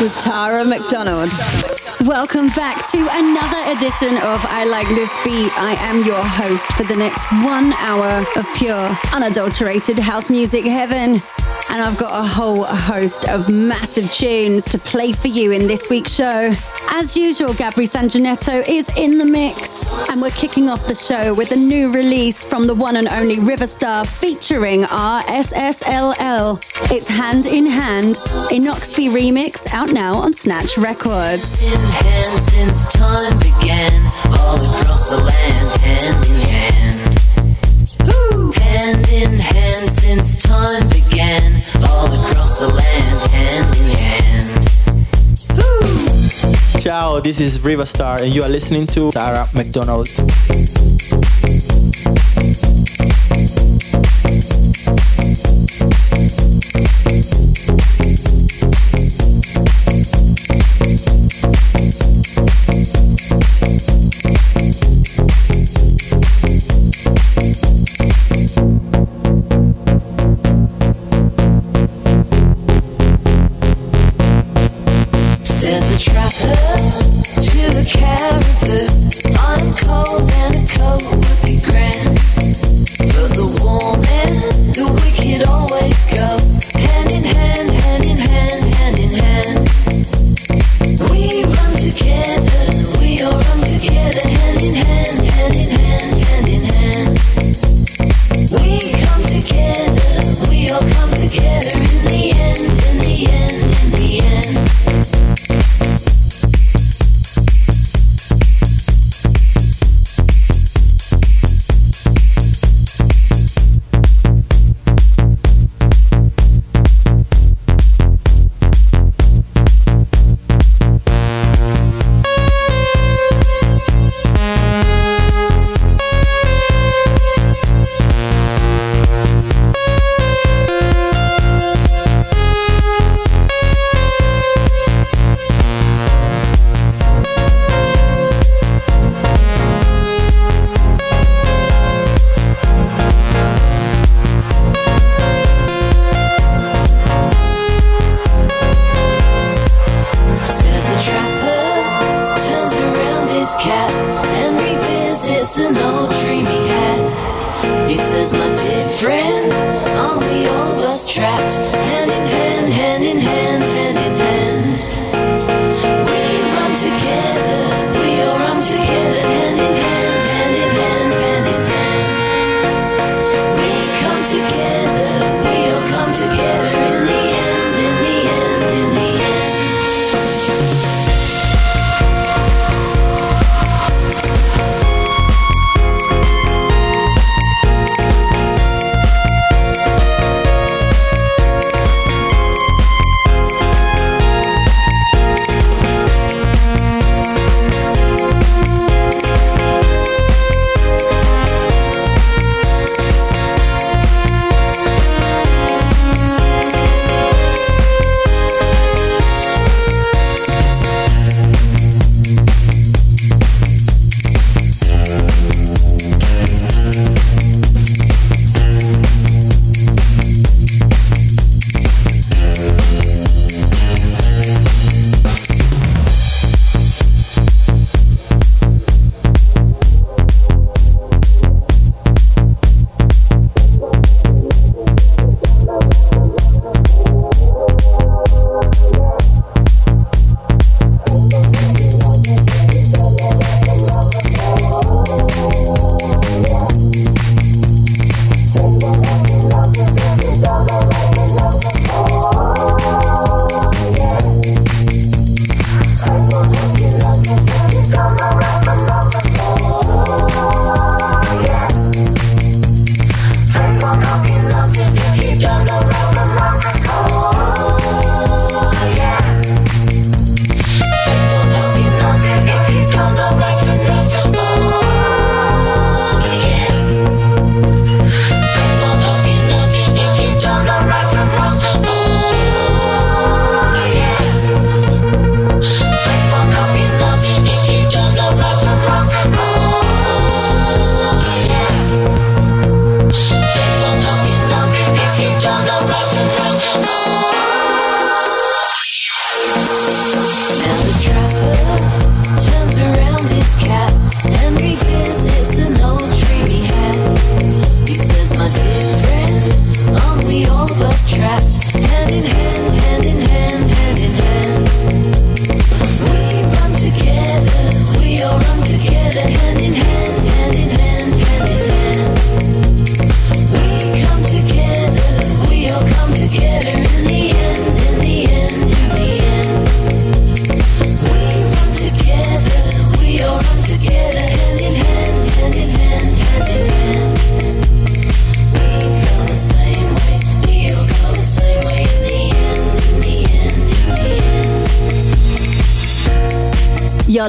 With Tara McDonald. Welcome back to another edition of I Like This Beat. I am your host for the next one hour of pure, unadulterated house music heaven. And I've got a whole host of massive tunes to play for you in this week's show. As usual, Gabri Sanjanetto is in the mix. And we're kicking off the show with a new release from the one and only Riva Starr featuring RSSLL. It's Hand in Hand, a Noxby remix out now on Snatch Records. In hand since time began, all across the land, hand in hand. Hand in hand since time began, all across the land, hand in hand. Ciao, this is Riva Starr, and you are listening to Tara McDonald.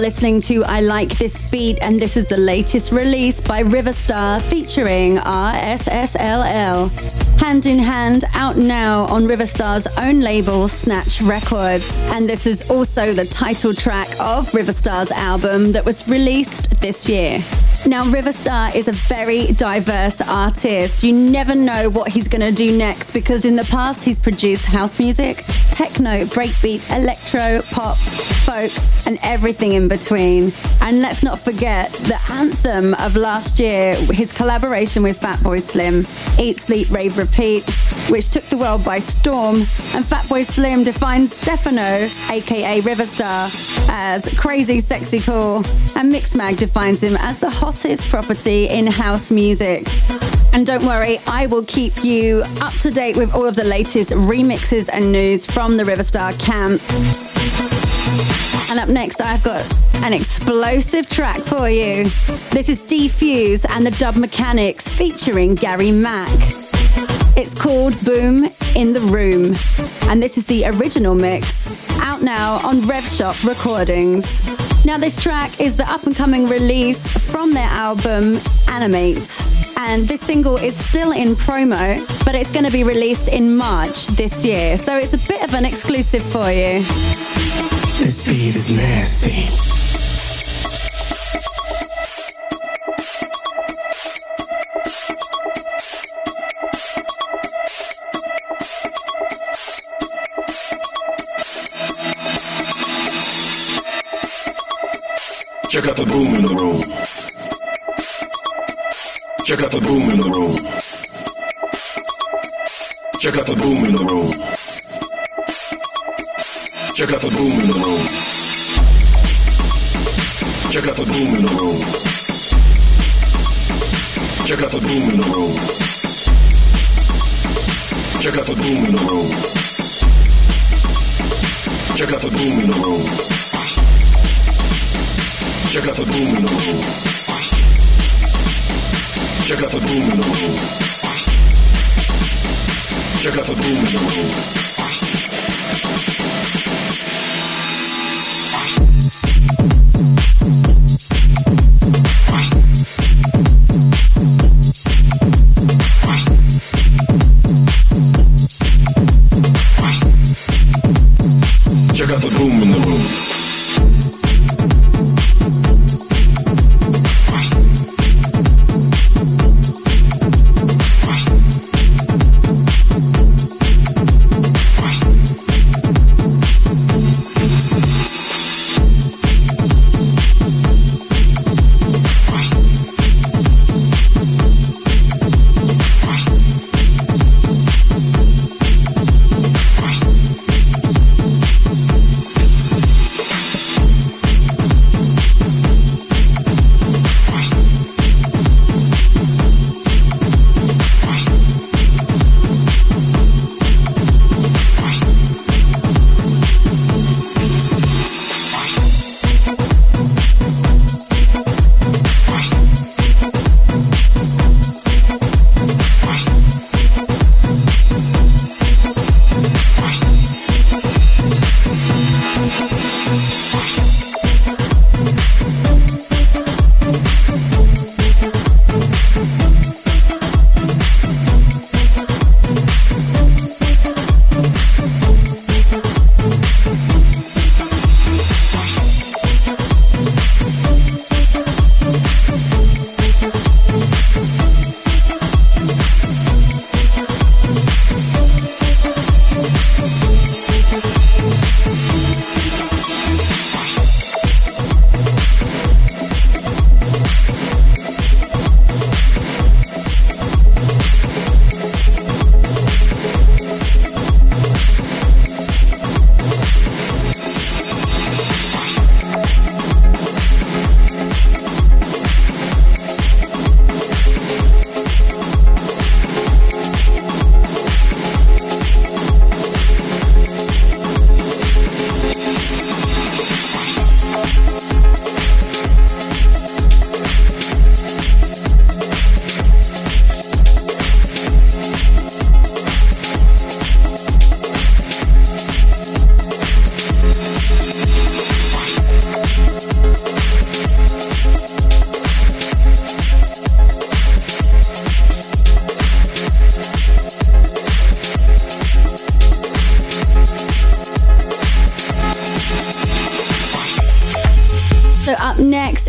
Listening to I Like This Beat, and this is the latest release by Riva Starr featuring RSSLL. Hand in Hand out now on Riva Starr's own label, Snatch Records. And this is also the title track of Riva Starr's album that was released this year. Now, Riva Starr is a very diverse artist. You never know what he's going to do next because in the past he's produced house music, techno, breakbeat, electro, pop, folk, and everything in between. And let's not forget the anthem of last year, his collaboration with Fatboy Slim, Eat, Sleep, Rave, Repeat, which took the world by storm. And Fatboy Slim defines Stefano, aka Riva Starr, as crazy, sexy, cool. And Mixmag defines him as the hottest property in house music. And don't worry, I will keep you up to date with all of the latest remixes and news from the Riva Starr camp. And up next, I've got an explosive track for you. This is Defuse and the Dub Mechanics featuring Gary Mack. It's called Boom in the Room, and this is the original mix, out now on Rev Shop Recordings. Now, this track is the up and coming release from their album Animate, and this single is still in promo, but it's going to be released in March this year, so it's a bit of an exclusive for you. This beat is nasty. Check out the boom in the room. Check out the boom in the room. Check out the boom in the room. Check out the boom in the room. Check out the boom in the room. Check out the boom in the room. Check out the boom in the room. Check out the boom in the room. Check out the boom in the room. Check out the boom in the room.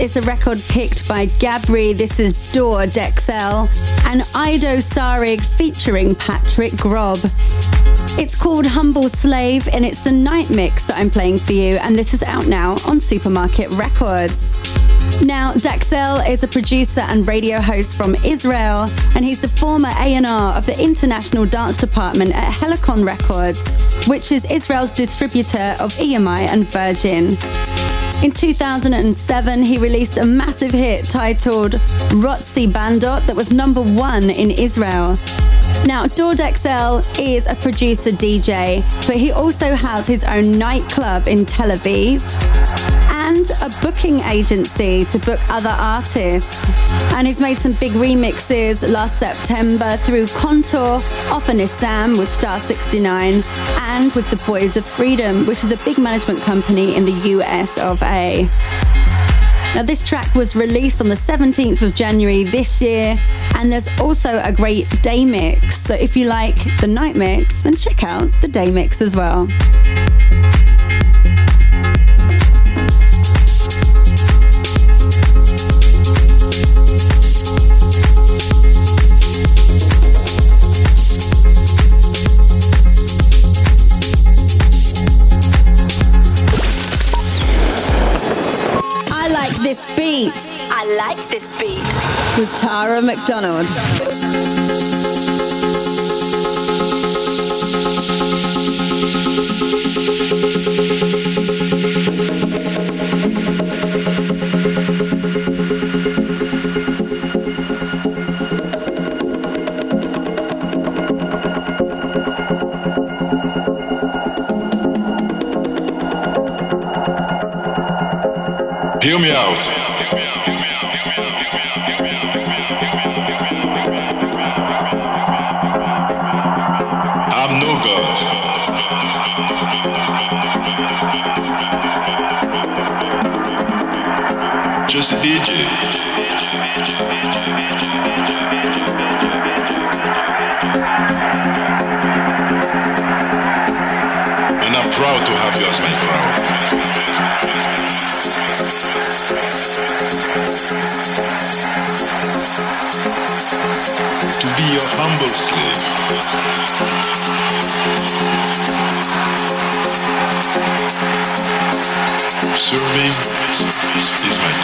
Is a record picked by Gabri. This is Dor Dekel and Ido Sarig featuring Patrick Grob. It's called Humble Slave and it's the night mix that I'm playing for you, and this is out now on Supermarket Records. Now, Dexel is a producer and radio host from Israel, and he's the former A&R of the International Dance Department at Helicon Records, which is Israel's distributor of EMI and Virgin. In 2007, he released a massive hit titled Rotzi Bandot that was number one in Israel. Now, Dor Dekel is a producer DJ, but he also has his own nightclub in Tel Aviv and a booking agency to book other artists. And he's made some big remixes last September through Contour, Often is Sam with Star 69, and with the Boys of Freedom, which is a big management company in the US of A. Now, this track was released on the 17th of January this year, and there's also a great day mix. So, if you like the night mix, then check out the day mix as well. I like this beat. With Tara McDonald. Hear me out. DJ. And I'm proud to have you as my crowd. to be your humble slave. Serving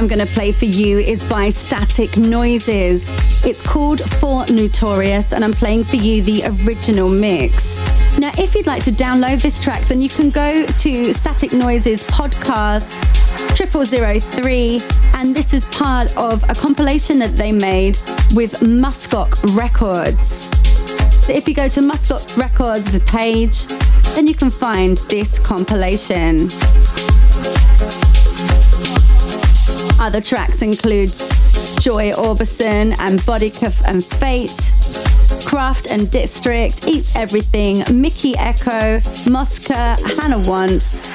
I'm going to play for you is by Static Noises. It's called For Notorious, and I'm playing for you the original mix. Now, if you'd like to download this track, then you can go to Static Noises podcast 0003, and this is part of a compilation that they made with Muskock Records. So if you go to Muskock Records page, then you can find this compilation. Other tracks include Joy Orbison and Boddika and Fate, Craft and District, Eats Everything, Mickey Echo, Mosca, Hannah Wants,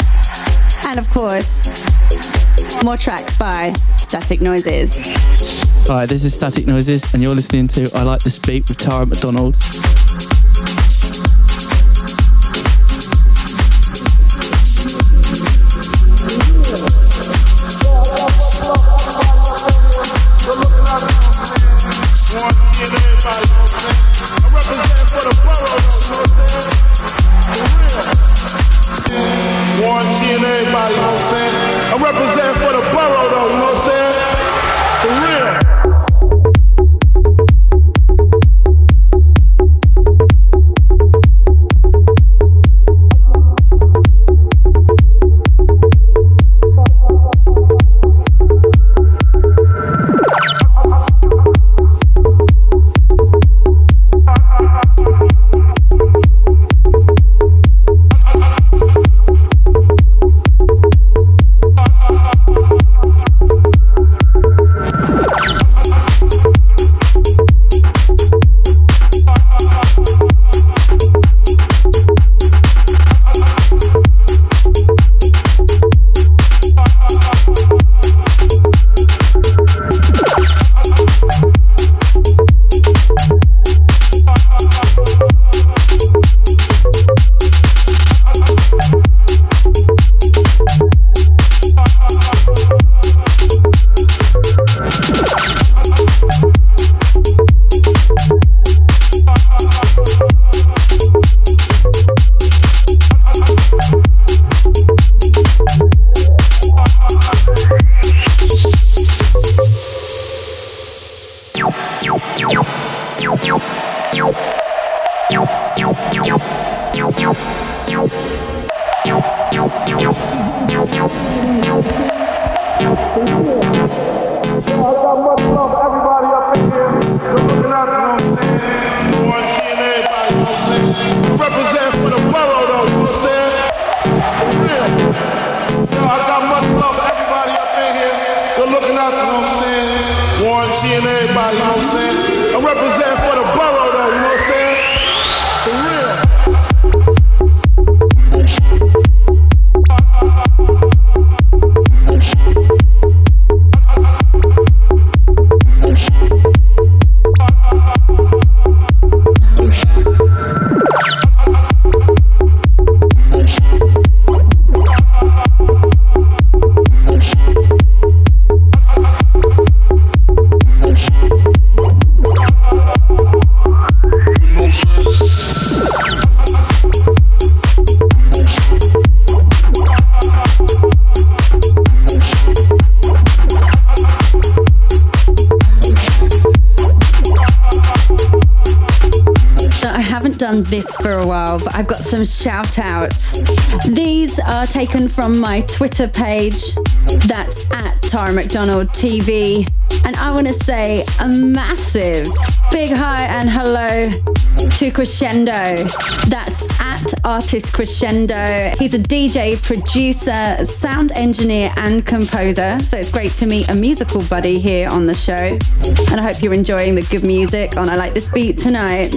and of course, more tracks by Static Noises. Hi, this is Static Noises, and you're listening to I Like This Beat with Tara McDonald. This for a while, but I've got some shout outs. These are taken from my Twitter page. That's at Tara McDonald TV. And I want to say a massive big hi and hello to Crescendo. That's at Artist Crescendo. He's a DJ, producer, sound engineer, and composer. So it's great to meet a musical buddy here on the show. And I hope you're enjoying the good music on I Like This Beat tonight.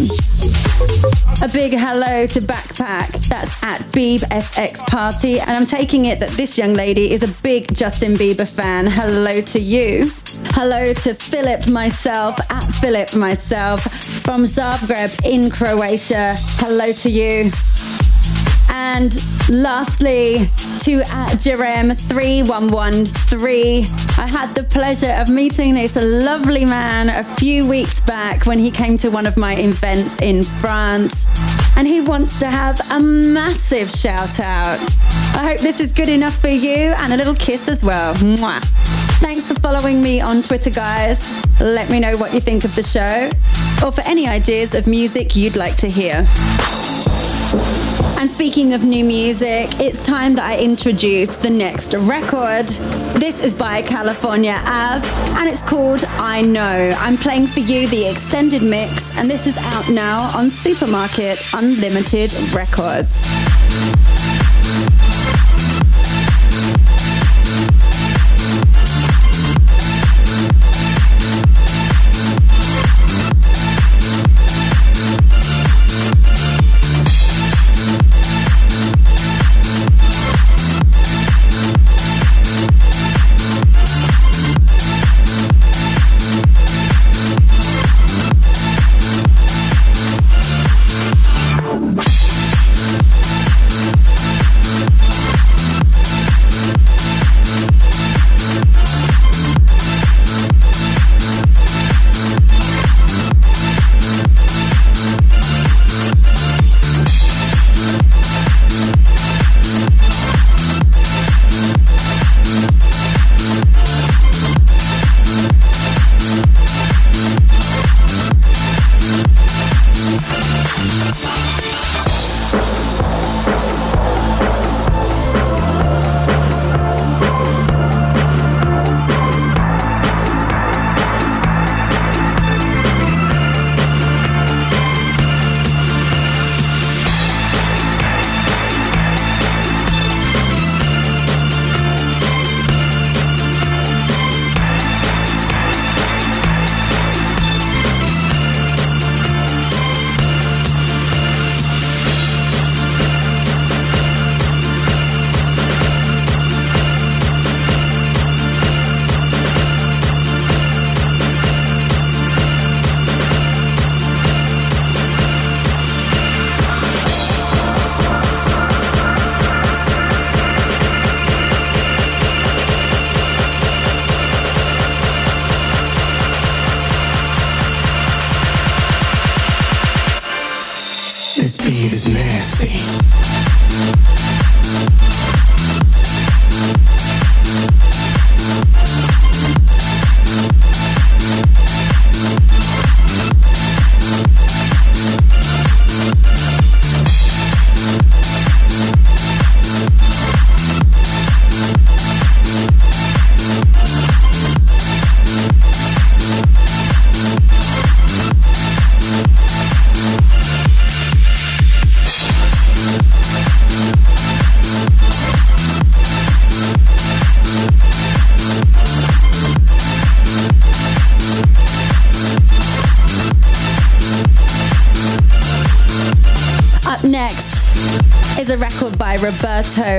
A big hello to Backpack. That's at Beeb SX Party. And I'm taking it that this young lady is a big Justin Bieber fan. Hello to you. Hello to Philip myself at Philip myself from Zagreb in Croatia. Hello to you. And lastly, to at Jerem3113. I had the pleasure of meeting this lovely man a few weeks back when he came to one of my events in France. And he wants to have a massive shout out. I hope this is good enough for you and a little kiss as well. Mwah. Thanks for following me on Twitter, guys. Let me know what you think of the show or for any ideas of music you'd like to hear. And speaking of new music, it's time that I introduce the next record. This is by California Ave, and it's called I Know. I'm playing for you the extended mix, and this is out now on Supermarket Unlimited Records.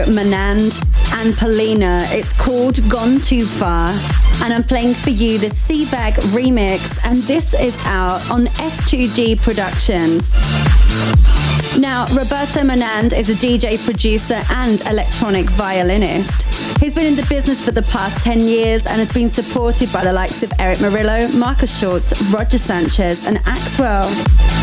Menand and Polina. It's called Gone Too Far. And I'm playing for you the Sevag remix, and this is out on S2G Productions. Now, Roberto Menand is a DJ, producer, and electronic violinist. He's been in the business for the past 10 years and has been supported by the likes of Erick Morillo, Markus Schulz, Roger Sanchez, and Axwell.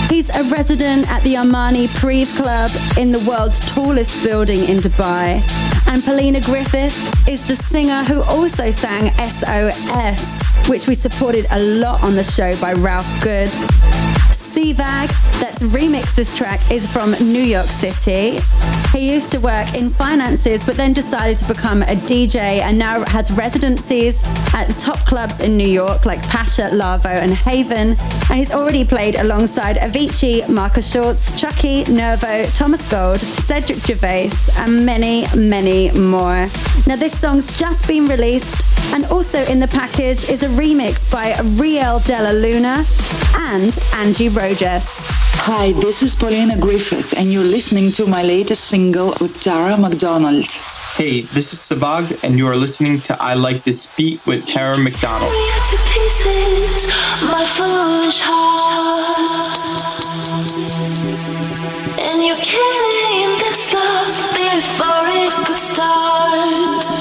He's a resident at the Armani Privé Club in the world's tallest building in Dubai. And Polina Griffith is the singer who also sang SOS, which we supported a lot on the show by Ralph Good. Sevag, that's remixed this track, is from New York City. He used to work in finances, but then decided to become a DJ and now has residencies at top clubs in New York like Pacha, Lavo, and Haven. And he's already played alongside Avicii, Markus Schulz, Chuckie, Nervo, Thomas Gold, Cedric Gervais, and many, many more. Now, this song's just been released, and also in the package is a remix by Riel Della Luna and Angie Rojas. Hi, this is Polina Griffith, and you're listening to my latest single with Tara McDonald. Hey, this is Sevag, and you are listening to I Like This Beat with Tara McDonald. Pieces, my foolish heart. And you killing this love before it could start.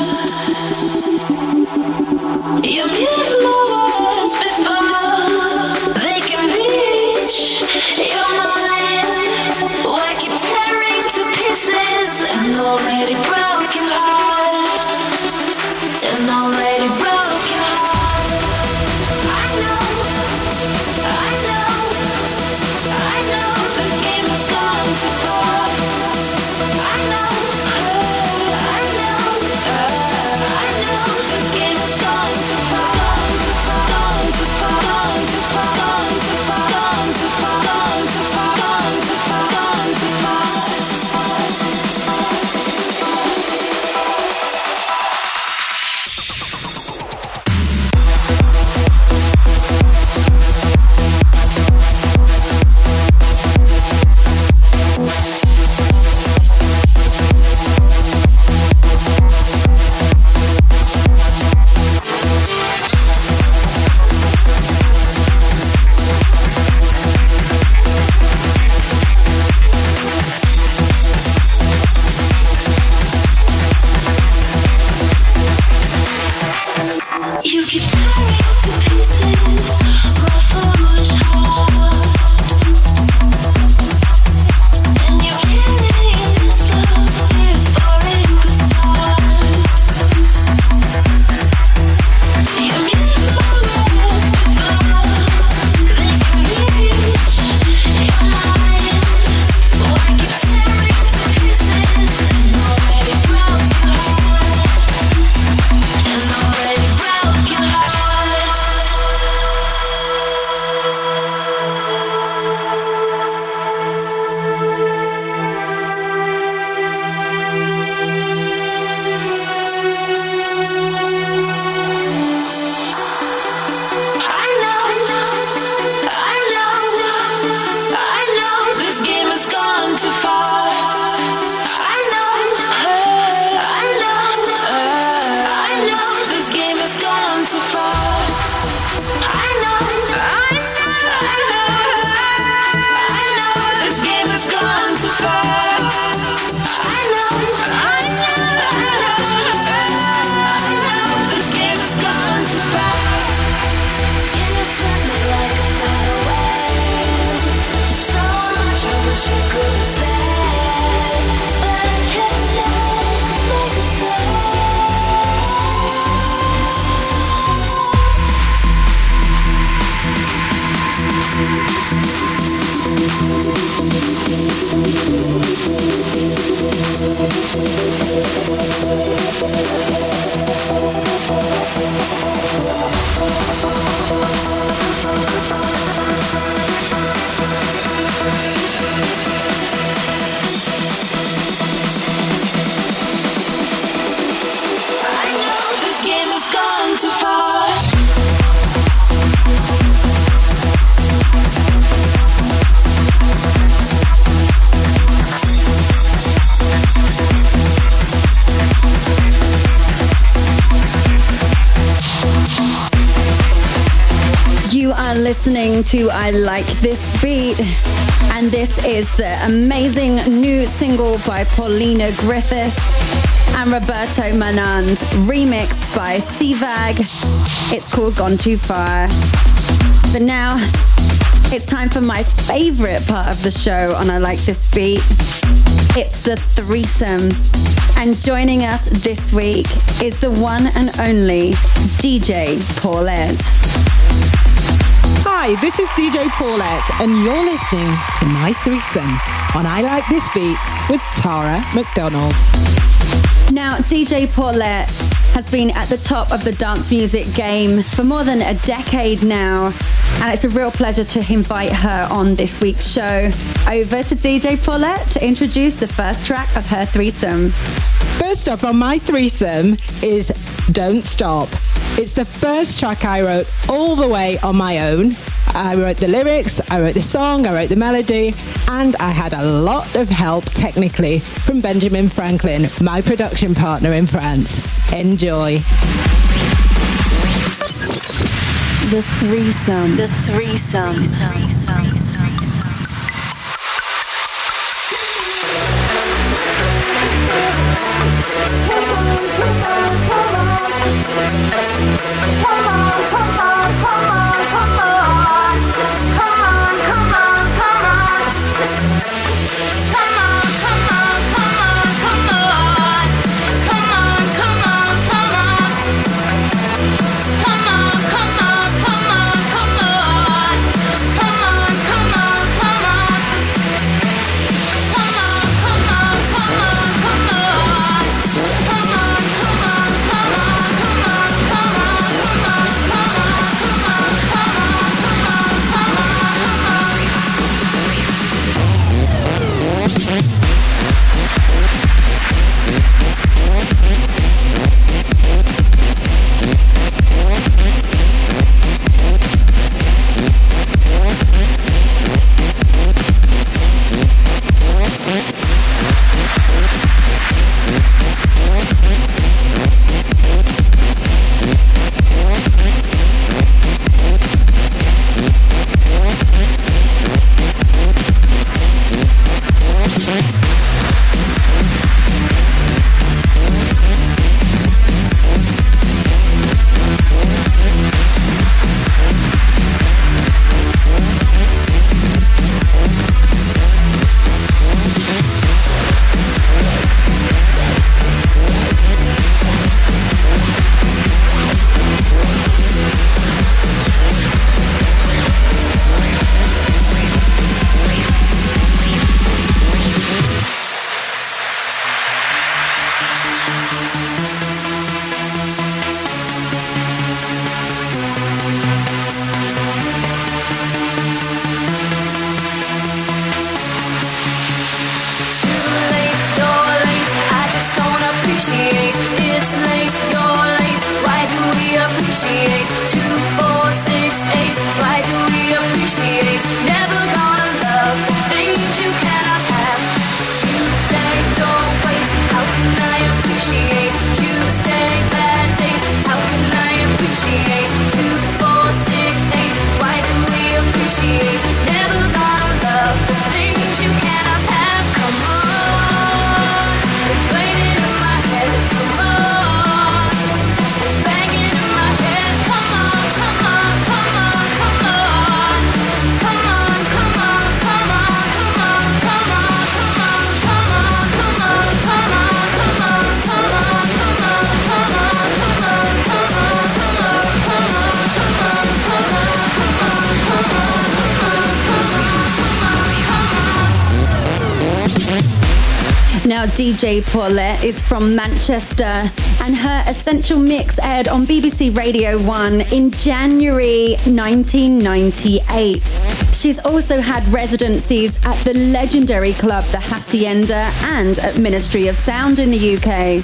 To I Like This Beat, and this is the amazing new single by Polina Griffith and Roberto Manand, remixed by Sevag. It's called Gone Too Far. But now, it's time for my favorite part of the show on I Like This Beat. It's the threesome. And joining us this week is the one and only DJ Paulette. Hi, this is DJ Paulette, and you're listening to my threesome on I Like This Beat with Tara McDonald. Now, DJ Paulette has been at the top of the dance music game for more than a decade now. And it's a real pleasure to invite her on this week's show. Over to DJ Paulette to introduce the first track of her threesome. First up on my threesome is Don't Stop. It's the first track I wrote all the way on my own. I wrote the lyrics, I wrote the song, I wrote the melody, and I had a lot of help technically from Benjamin Franklin, my production partner in France. Enjoy. The threesome. The threesome. The threesome. DJ Paulette is from Manchester, and her Essential Mix aired on BBC Radio 1 in January 1998. She's also had residencies at the legendary club The Hacienda and at Ministry of Sound in the UK.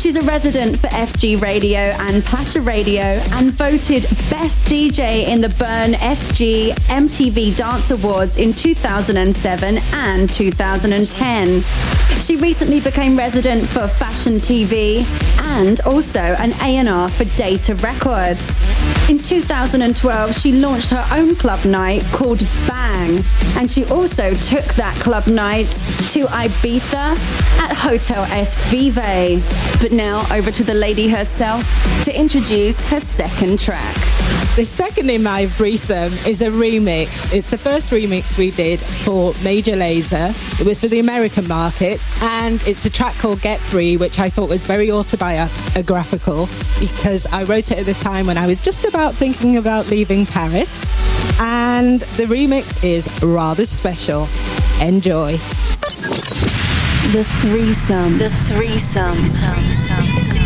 She's a resident for FG Radio and Pacha Radio and voted Best DJ in the Burn FG MTV Dance Awards in 2007 and 2010. She recently became resident for Fashion TV and also an A&R for Data Records. In 2012, she launched her own club night called Bang, and she also took that club night to Ibiza at Hotel Es Vive. But now over to the lady herself to introduce her second track. The second in my threesome is a remix. It's the first remix we did for Major Lazer. It was for the American market, and it's a track called Get Free, which I thought was very autobiographical because I wrote it at the time when I was just about thinking about leaving Paris. And the remix is rather special. Enjoy. The threesome. The threesome. I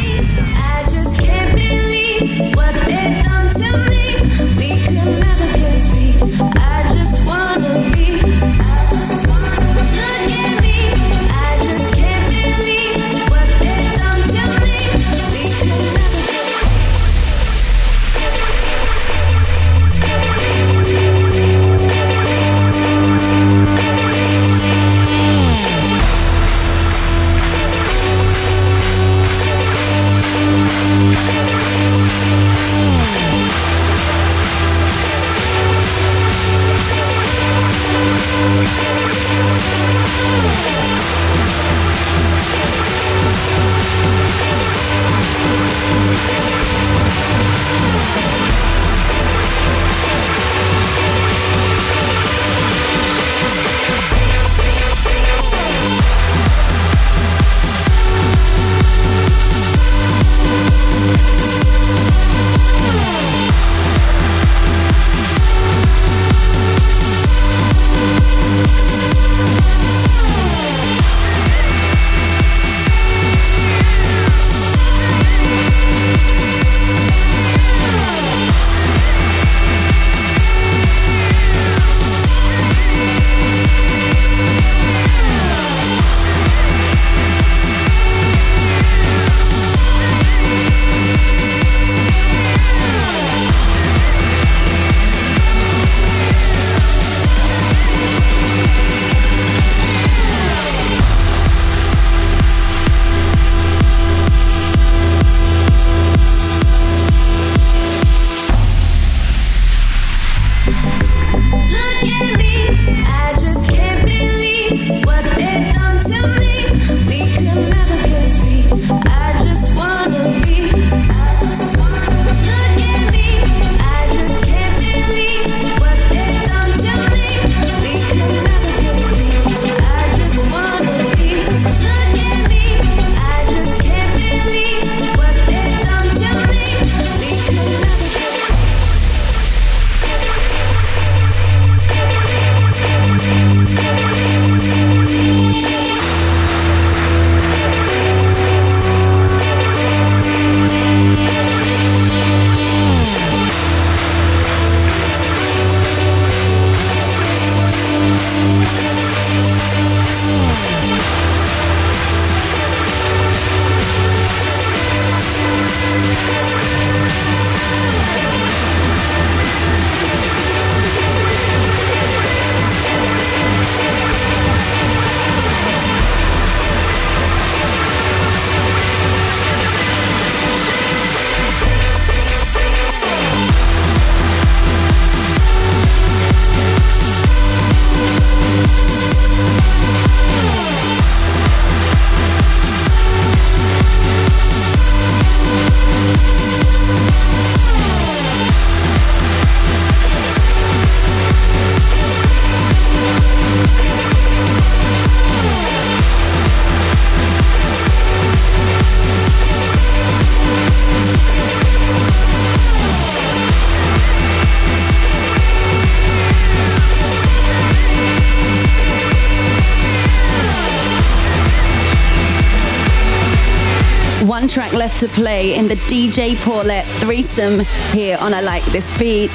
left to play in the DJ Paulette threesome here on I Like This Beat.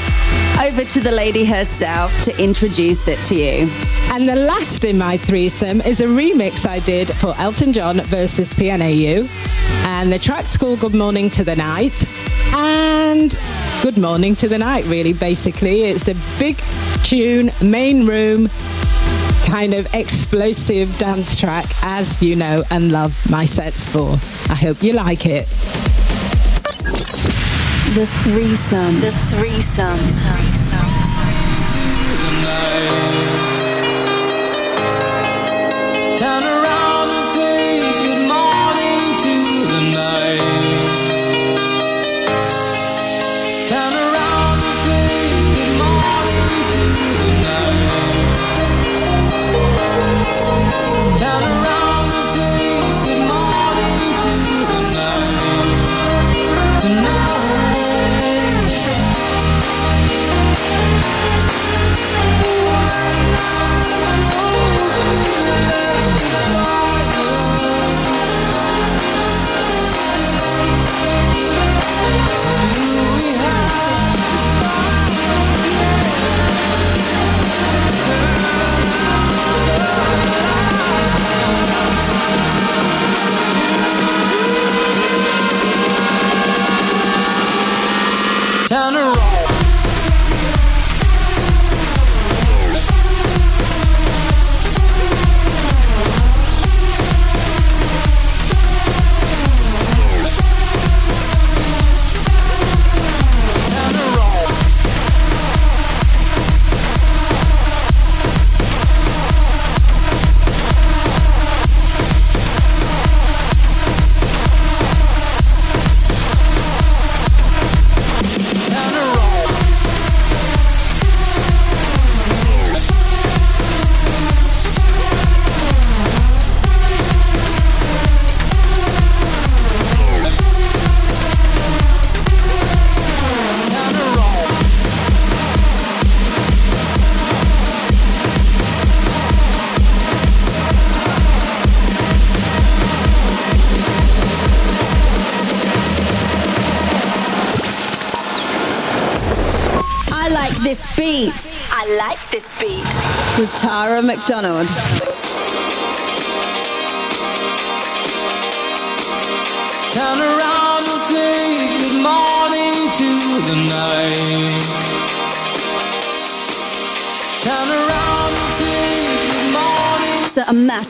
Over to the lady herself to introduce it to you. And the last in my threesome is a remix I did for Elton John versus PNAU. And the track's called Good Morning to the Night. And Good Morning to the Night, really, basically. It's a big tune, main room, kind of explosive dance track, as you know and love my sets for. I hope you like it. The threesome. The threesome. Turn around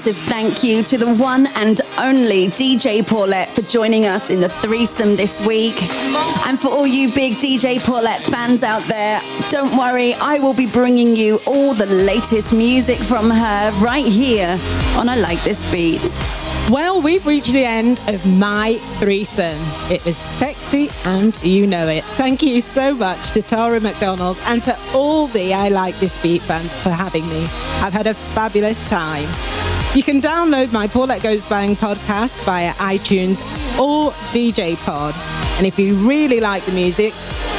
massive thank you to the one and only DJ Paulette for joining us in the threesome this week. And for all you big DJ Paulette fans out there, don't worry, I will be bringing you all the latest music from her right here on I Like This Beat. Well, we've reached the end of my threesome. It was sexy and you know it. Thank you so much to Tara McDonald and to all the I Like This Beat fans for having me. I've had a fabulous time. You can download my Paulette Goes Bang podcast via iTunes or DJ Pod. And if you really like the music,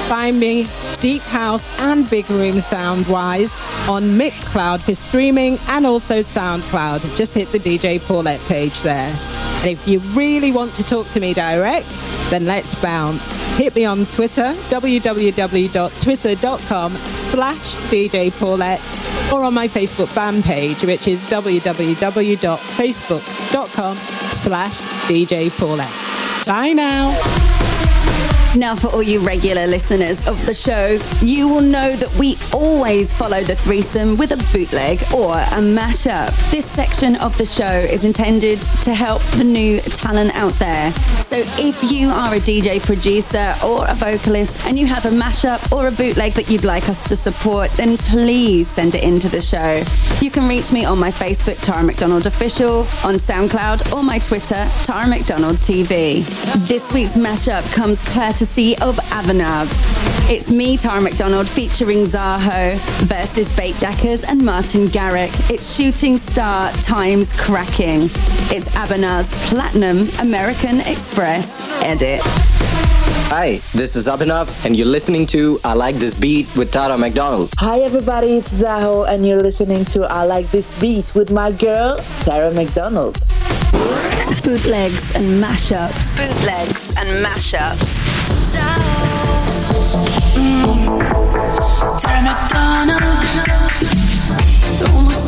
find me deep house and big room sound wise on Mixcloud for streaming and also SoundCloud. Just hit the DJ Paulette page there. And if you really want to talk to me direct, then let's bounce. Hit me on Twitter, www.twitter.com slash DJ Paulette, or on my Facebook fan page, which is www.facebook.com slash DJ Paulette. Bye now. Now, for all you regular listeners of the show, you will know that we always follow the threesome with a bootleg or a mashup. This section of the show is intended to help the new talent out there. So if you are a DJ producer or a vocalist and you have a mashup or a bootleg that you'd like us to support, then please send it into the show. You can reach me on my Facebook, Tara McDonald Official, on SoundCloud, or my Twitter, Tara McDonald TV. This week's mashup comes courtesy of Abhinav. It's me, Tara McDonald, featuring Zaho versus Bassjackers and Martin Garrix. It's Shooting Star times Cracking. It's Abhinav's Platinum American Express edit. Hi, this is Abhinav, and you're listening to I Like This Beat with Tara McDonald. Hi everybody, it's Zaho and you're listening to I Like This Beat with my girl, Tara McDonald. Bootlegs and mashups. Bootlegs and mashups. Zaho, mm. Tara McDonald. Throw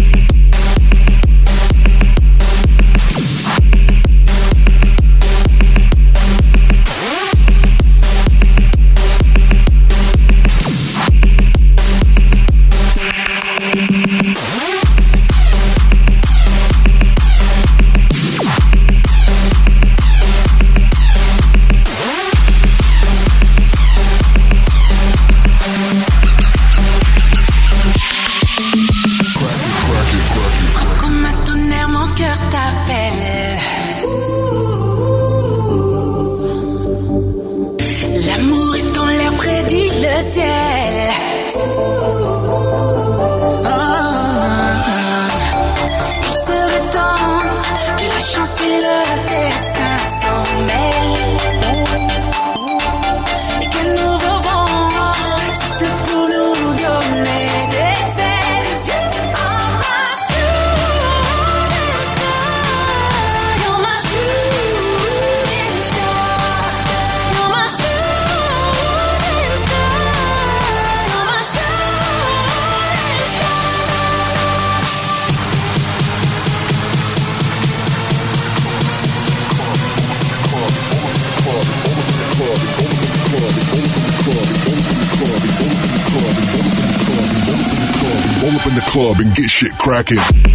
Cracking.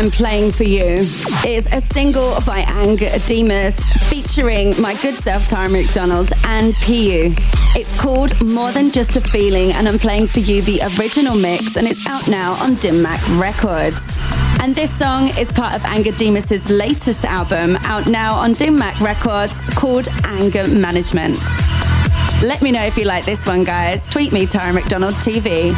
I'm playing for you is a single by Angger Dimas featuring my good self, Tara McDonald, and PU. It's called More Than Just a Feeling, and I'm playing for you the original mix, and it's out now on Dim Mak Records. And this song is part of Angger Dimas's latest album, out now on Dim Mak Records, called Anger Management. Let me know if you like this one, guys. Tweet me, Tara McDonald TV.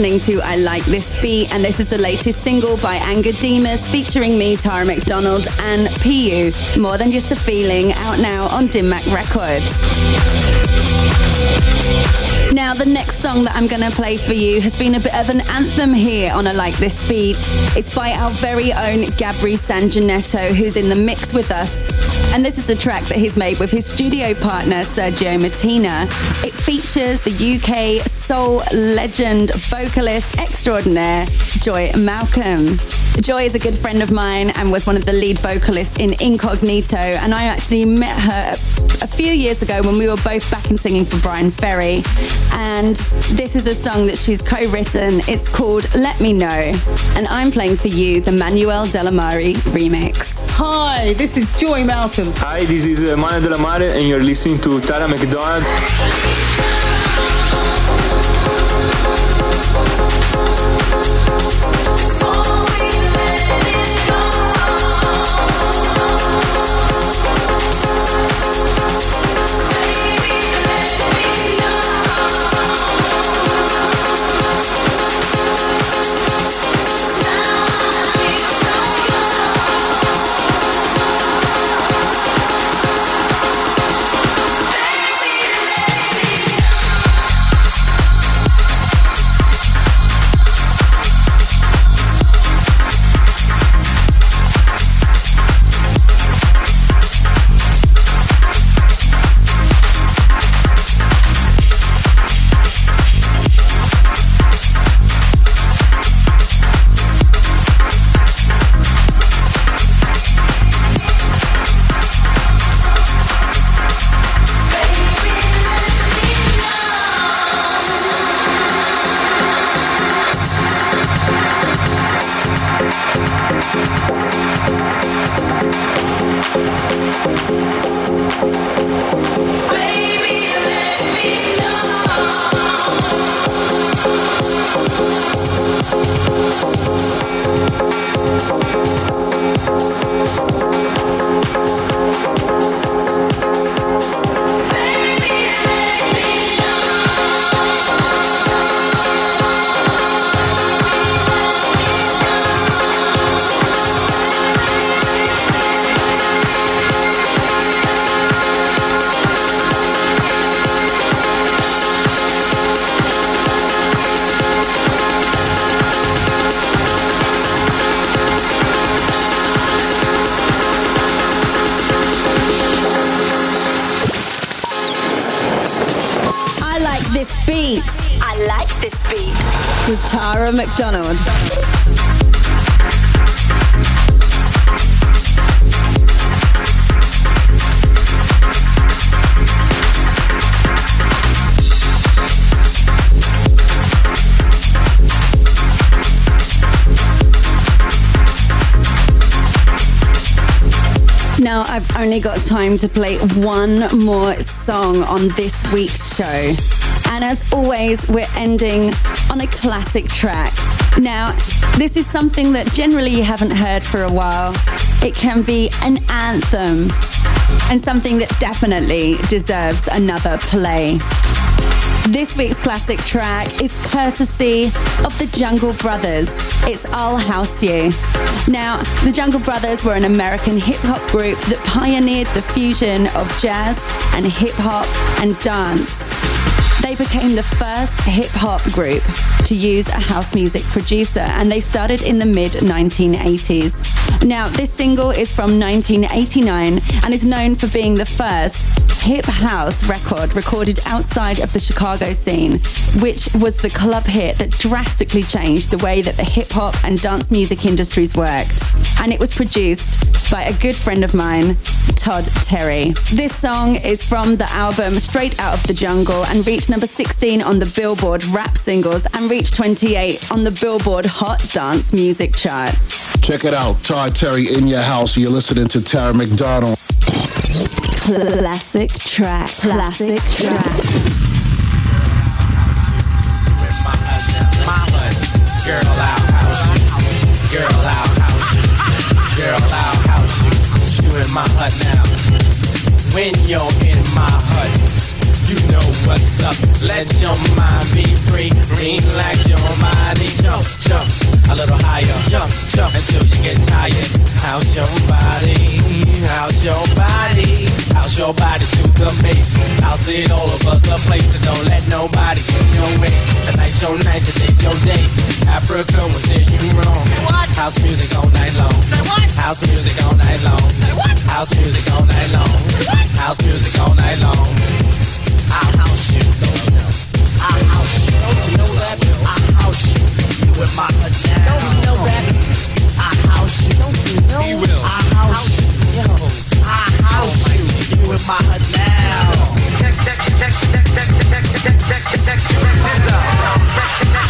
Listening to I Like This Beat, and this is the latest single by Angger Dimas featuring me, Tara McDonald, and PU, More Than Just a Feeling, out now on Dim Mak Records. Now, the next song that I'm going to play for you has been a bit of an anthem here on I Like This Beat. It's by our very own Gabri Sanjanetto, who's in the mix with us. And this is a track that he's made with his studio partner, Sergio Martina. It features the UK soul legend, vocalist extraordinaire, Joy Malcolm. Joy is a good friend of mine and was one of the lead vocalists in Incognito. And I actually met her a few years ago when we were both back in singing for Bryan Ferry. And this is a song that she's co written. It's called Let Me Know. And I'm playing for you the Manuel De La Mare remix. Hi, this is Joy Malcolm. Hi, this is uh, Manuel De La Mare, and you're listening to Tara McDonald. McDonald. Now, I've only got time to play one more song on this week's show. And as always, we're ending on a classic track. Now, this is something that generally you haven't heard for a while. It can be an anthem and something that definitely deserves another play. This week's classic track is courtesy of the Jungle Brothers. It's I'll House You. Now, the Jungle Brothers were an American hip hop group that pioneered the fusion of jazz and hip hop and dance. They became the first hip hop group to use a house music producer, and they started in the mid 1980s. Now, this single is from 1989 and is known for being the first hip house record recorded outside of the Chicago scene, which was the club hit that drastically changed the way that the hip hop and dance music industries worked. And it was produced by a good friend of mine, Todd Terry. This song is from the album Straight Out of the Jungle and reached number 16 on the Billboard rap singles and reached 28 on the Billboard Hot Dance Music chart. Check it out. Todd Terry in your house. You're listening to Tara McDonald. Classic track. Classic track. Girl, I'll house you. Girl, I'll house you. Girl, I'll house you. You in my hut now. When you're in my hut, You know what's up. Let your mind be free. Relax your body. Jump, jump a little higher. Jump, jump until you get tired. How's your body? How's your body? How's your body to the bass? I'll see it all over the place. So don't let nobody get in your way. Tonight's your night, today's your day. Africa was there, you wrong. What? House music all night long. Say what? House music all night long. Say what? House music all night long. Say What? House music all night long. I'll house you, don't you know? I'll house you, don't you know that? I'll house you, you in my hood now. Don't you know that? I'll house you, don't you know? We will. I'll house you, yo. I'll house you, you in my hood now. Check, check, check, check, check, check, check, check, check, check, check, check this out. Check, check, check, check this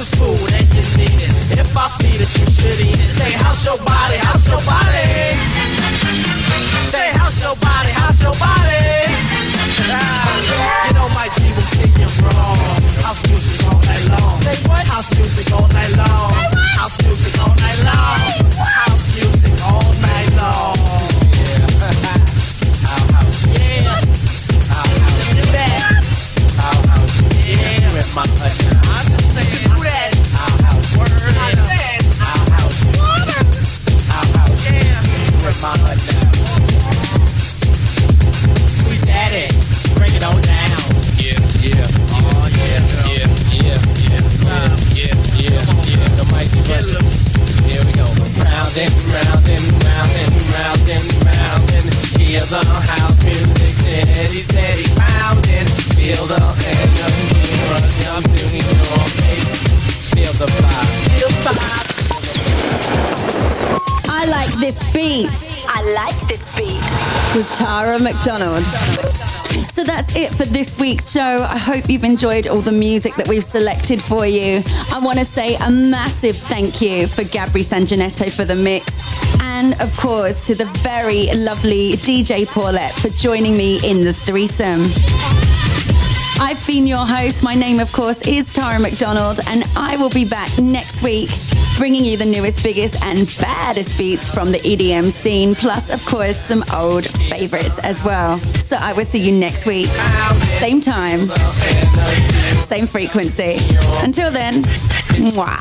is food and you need it. If I feed it, you should eat it. Say, house your body, house your body. Say, house your body, house your body. Ah, you know my G was thinking wrong. House music all night long. Say what? House music all hear the house music steady, steady pounding. Feel the energy rush up to your face. Feel the vibe, feel the vibe. I like this beat. I like this beat. With Tara McDonald. So that's it for this week's show. I hope you've enjoyed all the music that we've selected for you. I want to say a massive thank you for Gabri Sanjanetto for the mix. And of course, to the very lovely DJ Paulette for joining me in the threesome. I've been your host. My name, of course, is Tara McDonald, and I will be back next week bringing you the newest, biggest, and baddest beats from the EDM scene, plus, of course, some old favorites as well. So I will see you next week. Same time, same frequency. Until then, mwah.